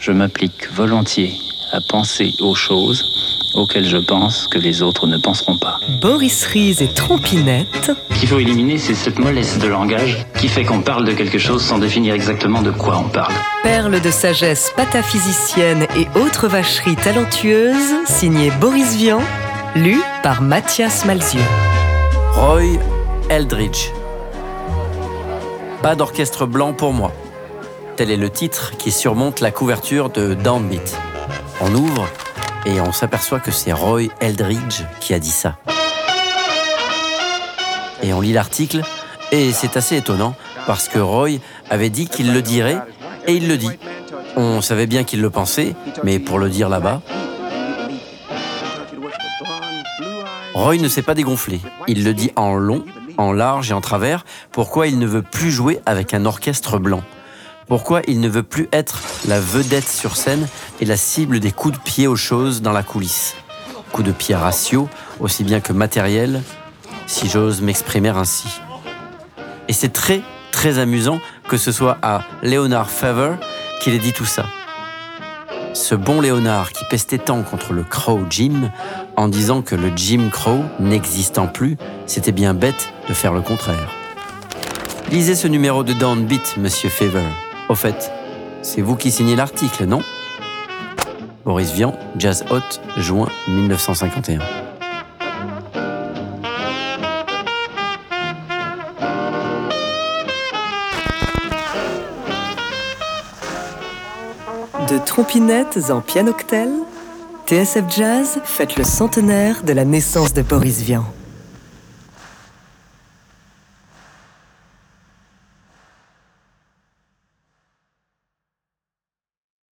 Je m'applique volontiers à penser aux choses auxquelles je pense que les autres ne penseront pas. Boris Ries et Trompinette. Ce qu'il faut éliminer, c'est cette mollesse de langage qui fait qu'on parle de quelque chose sans définir exactement de quoi on parle. Perle de sagesse pataphysicienne et autres vacheries talentueuses, signé Boris Vian, lu par Mathias Malzieu. Roy Eldridge. Pas d'orchestre blanc pour moi. Tel est le titre qui surmonte la couverture de Downbeat. On ouvre et on s'aperçoit que c'est Roy Eldridge qui a dit ça. Et on lit l'article et c'est assez étonnant parce que Roy avait dit qu'il le dirait et il le dit. On savait bien qu'il le pensait, mais pour le dire là-bas, Roy ne s'est pas dégonflé. Il le dit en long, en large et en travers, pourquoi il ne veut plus jouer avec un orchestre blanc? Pourquoi il ne veut plus être la vedette sur scène et la cible des coups de pied aux choses dans la coulisse? Coups de pied ratio, aussi bien que matériel, si j'ose m'exprimer ainsi. Et c'est très, très amusant que ce soit à Leonard Fever qu'il ait dit tout ça. Ce bon Léonard qui pestait tant contre le Crow Jim en disant que le Jim Crow n'existant plus, c'était bien bête de faire le contraire. Lisez ce numéro de Downbeat, monsieur Fever. Au fait, c'est vous qui signez l'article, non? Boris Vian, Jazz Hot, juin 1951. De trompinettes en pianoctel, TSF Jazz fête le centenaire de la naissance de Boris Vian.